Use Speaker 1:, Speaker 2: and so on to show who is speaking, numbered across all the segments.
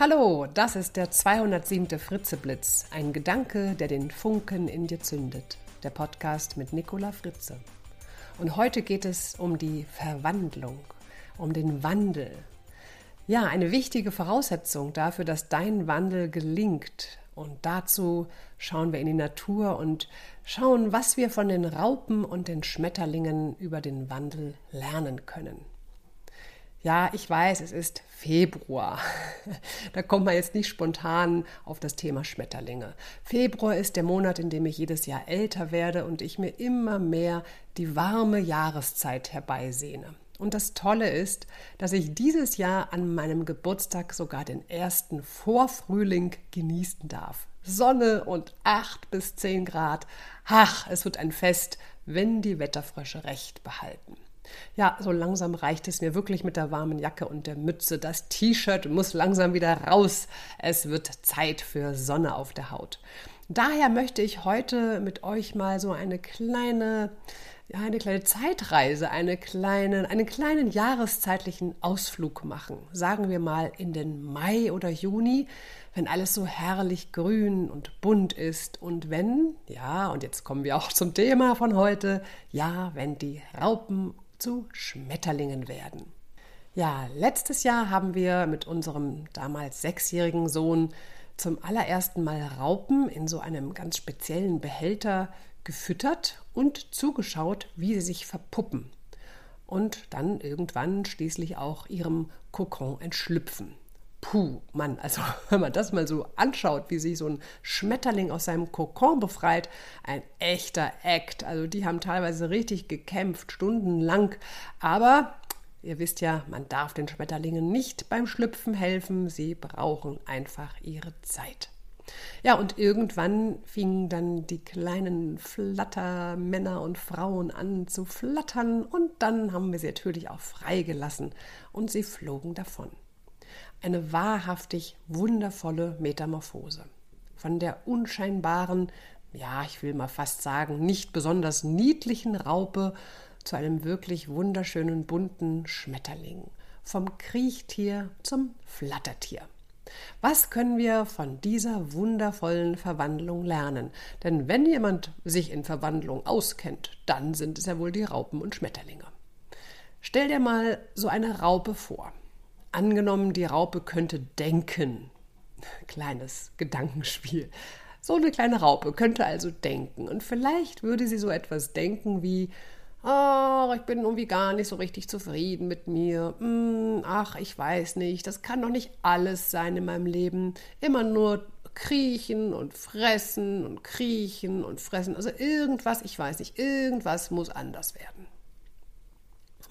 Speaker 1: Hallo, das ist der 207. Fritzeblitz, ein Gedanke, der den Funken in dir zündet. Der Podcast mit Nicola Fritze. Und heute geht es um die Verwandlung, um den Wandel. Ja, eine wichtige Voraussetzung dafür, dass dein Wandel gelingt. Und dazu schauen wir in die Natur und schauen, was wir von den Raupen und den Schmetterlingen über den Wandel lernen können. Ja, ich weiß, es ist Februar. Da kommt man jetzt nicht spontan auf das Thema Schmetterlinge. Februar ist der Monat, in dem ich jedes Jahr älter werde und ich mir immer mehr die warme Jahreszeit herbeisehne. Und das Tolle ist, dass ich dieses Jahr an meinem Geburtstag sogar den ersten Vorfrühling genießen darf. Sonne und acht bis zehn Grad. Ach, es wird ein Fest, wenn die Wetterfrösche recht behalten. Ja, so langsam reicht es mir wirklich mit der warmen Jacke und der Mütze. Das T-Shirt muss langsam wieder raus. Es wird Zeit für Sonne auf der Haut. Daher möchte ich heute mit euch mal so eine kleine, ja, eine kleine Zeitreise, eine kleine, einen kleinen jahreszeitlichen Ausflug machen. Sagen wir mal in den Mai oder Juni, wenn alles so herrlich grün und bunt ist und wenn, ja, und jetzt kommen wir auch zum Thema von heute, ja, wenn die Raupen zu Schmetterlingen werden. Ja, letztes Jahr haben wir mit unserem damals sechsjährigen Sohn zum allerersten Mal Raupen in so einem ganz speziellen Behälter gefüttert und zugeschaut, wie sie sich verpuppen und dann irgendwann schließlich auch ihrem Kokon entschlüpfen. Puh, Mann, also wenn man das mal so anschaut, wie sich so ein Schmetterling aus seinem Kokon befreit, ein echter Act. Also die haben teilweise richtig gekämpft, stundenlang. Aber ihr wisst ja, man darf den Schmetterlingen nicht beim Schlüpfen helfen. Sie brauchen einfach ihre Zeit. Ja, und irgendwann fingen dann die kleinen Flattermänner und Frauen an zu flattern und dann haben wir sie natürlich auch freigelassen und sie flogen davon eine wahrhaftig wundervolle Metamorphose. Von der unscheinbaren, ja, ich will mal fast sagen, nicht besonders niedlichen Raupe zu einem wirklich wunderschönen bunten Schmetterling. Vom Kriechtier zum Flattertier. Was können wir von dieser wundervollen Verwandlung lernen? Denn wenn jemand sich in Verwandlung auskennt, dann sind es ja wohl die Raupen und Schmetterlinge. Stell dir mal so eine Raupe vor. Angenommen, die Raupe könnte denken. Kleines Gedankenspiel. So eine kleine Raupe könnte also denken. Und vielleicht würde sie so etwas denken wie, ach, ich bin irgendwie gar nicht so richtig zufrieden mit mir. Hm, ach, ich weiß nicht, das kann doch nicht alles sein in meinem Leben. Immer nur kriechen und fressen und kriechen und fressen. Also irgendwas, ich weiß nicht, irgendwas muss anders werden.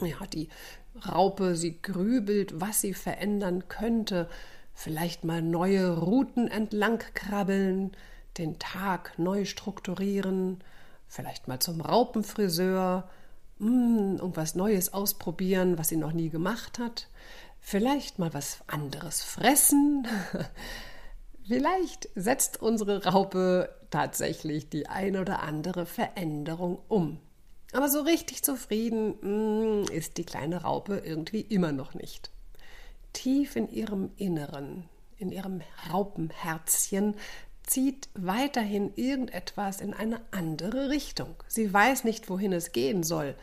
Speaker 1: Ja, die Raupe, sie grübelt, was sie verändern könnte, vielleicht mal neue Routen entlang krabbeln, den Tag neu strukturieren, vielleicht mal zum Raupenfriseur, mh, hm, irgendwas Neues ausprobieren, was sie noch nie gemacht hat, vielleicht mal was anderes fressen. vielleicht setzt unsere Raupe tatsächlich die ein oder andere Veränderung um. Aber so richtig zufrieden mm, ist die kleine Raupe irgendwie immer noch nicht. Tief in ihrem Inneren, in ihrem Raupenherzchen, zieht weiterhin irgendetwas in eine andere Richtung. Sie weiß nicht, wohin es gehen soll,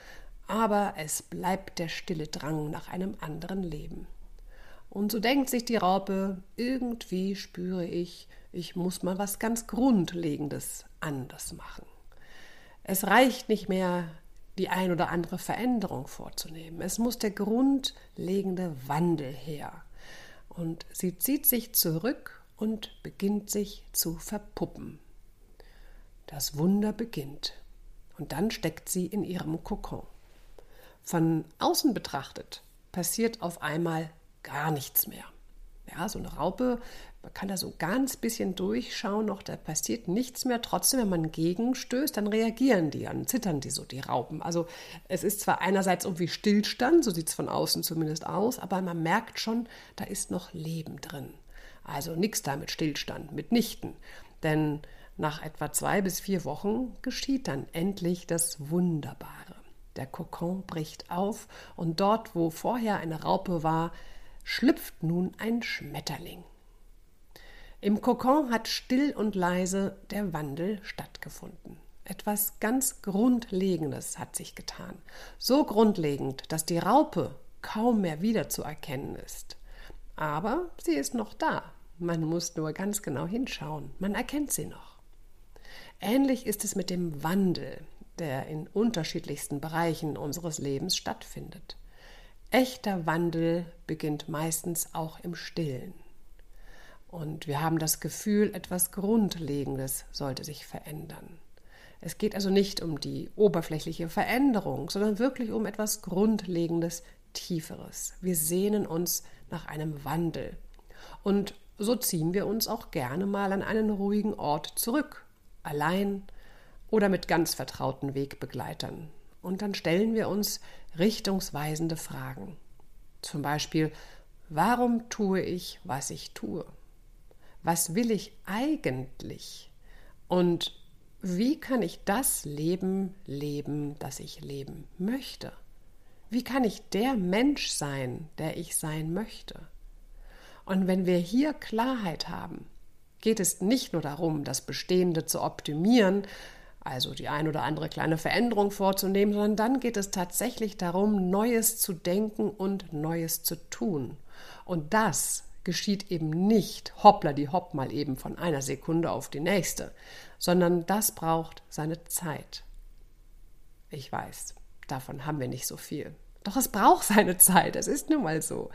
Speaker 1: aber es bleibt der stille Drang nach einem anderen Leben. Und so denkt sich die Raupe, irgendwie spüre ich, ich muss mal was ganz Grundlegendes anders machen. Es reicht nicht mehr, die ein oder andere Veränderung vorzunehmen. Es muss der grundlegende Wandel her. Und sie zieht sich zurück und beginnt sich zu verpuppen. Das Wunder beginnt. Und dann steckt sie in ihrem Kokon. Von außen betrachtet passiert auf einmal gar nichts mehr. Ja, so eine Raupe, man kann da so ganz bisschen durchschauen, noch da passiert nichts mehr. Trotzdem, wenn man gegenstößt, dann reagieren die, dann zittern die so, die Raupen. Also es ist zwar einerseits irgendwie Stillstand, so sieht es von außen zumindest aus, aber man merkt schon, da ist noch Leben drin. Also nichts da mit Stillstand, mitnichten. Denn nach etwa zwei bis vier Wochen geschieht dann endlich das Wunderbare. Der Kokon bricht auf und dort, wo vorher eine Raupe war, schlüpft nun ein Schmetterling. Im Kokon hat still und leise der Wandel stattgefunden. Etwas ganz Grundlegendes hat sich getan. So grundlegend, dass die Raupe kaum mehr wiederzuerkennen ist. Aber sie ist noch da. Man muss nur ganz genau hinschauen. Man erkennt sie noch. Ähnlich ist es mit dem Wandel, der in unterschiedlichsten Bereichen unseres Lebens stattfindet. Echter Wandel beginnt meistens auch im Stillen. Und wir haben das Gefühl, etwas Grundlegendes sollte sich verändern. Es geht also nicht um die oberflächliche Veränderung, sondern wirklich um etwas Grundlegendes, Tieferes. Wir sehnen uns nach einem Wandel. Und so ziehen wir uns auch gerne mal an einen ruhigen Ort zurück, allein oder mit ganz vertrauten Wegbegleitern. Und dann stellen wir uns richtungsweisende Fragen. Zum Beispiel, warum tue ich, was ich tue? Was will ich eigentlich? Und wie kann ich das Leben leben, das ich leben möchte? Wie kann ich der Mensch sein, der ich sein möchte? Und wenn wir hier Klarheit haben, geht es nicht nur darum, das Bestehende zu optimieren, also die ein oder andere kleine Veränderung vorzunehmen, sondern dann geht es tatsächlich darum, Neues zu denken und Neues zu tun. Und das geschieht eben nicht hoppla die hopp mal eben von einer Sekunde auf die nächste, sondern das braucht seine Zeit. Ich weiß, davon haben wir nicht so viel. Doch es braucht seine Zeit, es ist nun mal so.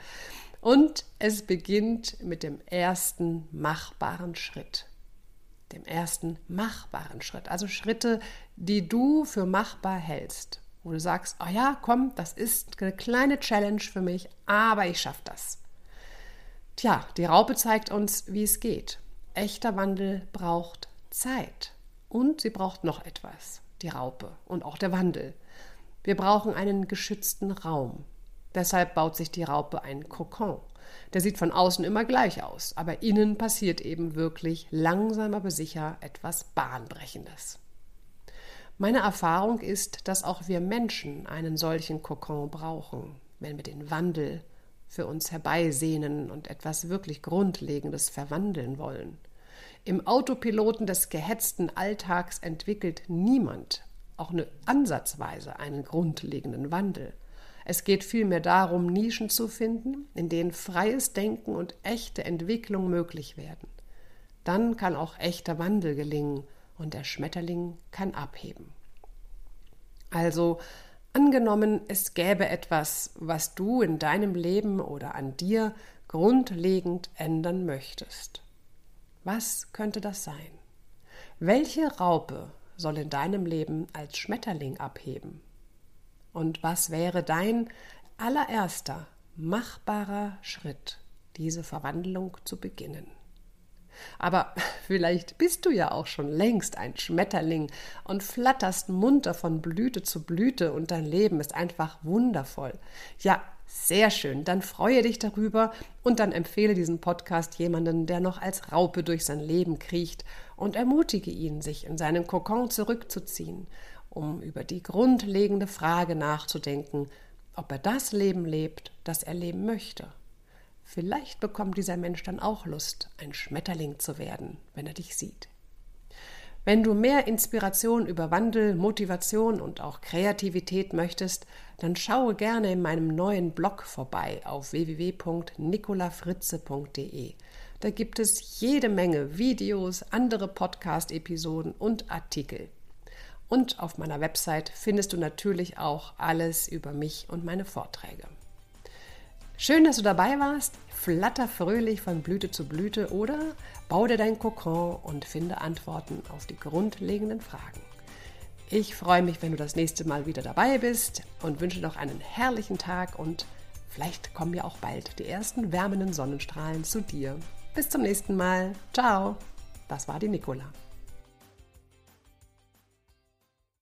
Speaker 1: Und es beginnt mit dem ersten machbaren Schritt. Dem ersten machbaren Schritt. Also Schritte, die du für machbar hältst. Wo du sagst, oh ja, komm, das ist eine kleine Challenge für mich, aber ich schaffe das. Tja, die Raupe zeigt uns, wie es geht. Echter Wandel braucht Zeit. Und sie braucht noch etwas, die Raupe und auch der Wandel. Wir brauchen einen geschützten Raum. Deshalb baut sich die Raupe einen Kokon. Der sieht von außen immer gleich aus, aber innen passiert eben wirklich langsam aber sicher etwas Bahnbrechendes. Meine Erfahrung ist, dass auch wir Menschen einen solchen Kokon brauchen, wenn wir den Wandel für uns herbeisehnen und etwas wirklich Grundlegendes verwandeln wollen. Im Autopiloten des gehetzten Alltags entwickelt niemand auch eine Ansatzweise einen grundlegenden Wandel. Es geht vielmehr darum, Nischen zu finden, in denen freies Denken und echte Entwicklung möglich werden. Dann kann auch echter Wandel gelingen und der Schmetterling kann abheben. Also Angenommen, es gäbe etwas, was du in deinem Leben oder an dir grundlegend ändern möchtest. Was könnte das sein? Welche Raupe soll in deinem Leben als Schmetterling abheben? Und was wäre dein allererster machbarer Schritt, diese Verwandlung zu beginnen? Aber vielleicht bist du ja auch schon längst ein Schmetterling und flatterst munter von Blüte zu Blüte und dein Leben ist einfach wundervoll. Ja, sehr schön. Dann freue dich darüber und dann empfehle diesen Podcast jemanden, der noch als Raupe durch sein Leben kriecht und ermutige ihn, sich in seinen Kokon zurückzuziehen, um über die grundlegende Frage nachzudenken, ob er das Leben lebt, das er leben möchte. Vielleicht bekommt dieser Mensch dann auch Lust, ein Schmetterling zu werden, wenn er dich sieht. Wenn du mehr Inspiration über Wandel, Motivation und auch Kreativität möchtest, dann schaue gerne in meinem neuen Blog vorbei auf www.nicolafritze.de. Da gibt es jede Menge Videos, andere Podcast-Episoden und Artikel. Und auf meiner Website findest du natürlich auch alles über mich und meine Vorträge. Schön, dass du dabei warst. Flatter fröhlich von Blüte zu Blüte oder bau dir dein Kokon und finde Antworten auf die grundlegenden Fragen. Ich freue mich, wenn du das nächste Mal wieder dabei bist und wünsche noch einen herrlichen Tag und vielleicht kommen ja auch bald die ersten wärmenden Sonnenstrahlen zu dir. Bis zum nächsten Mal. Ciao. Das war die Nicola.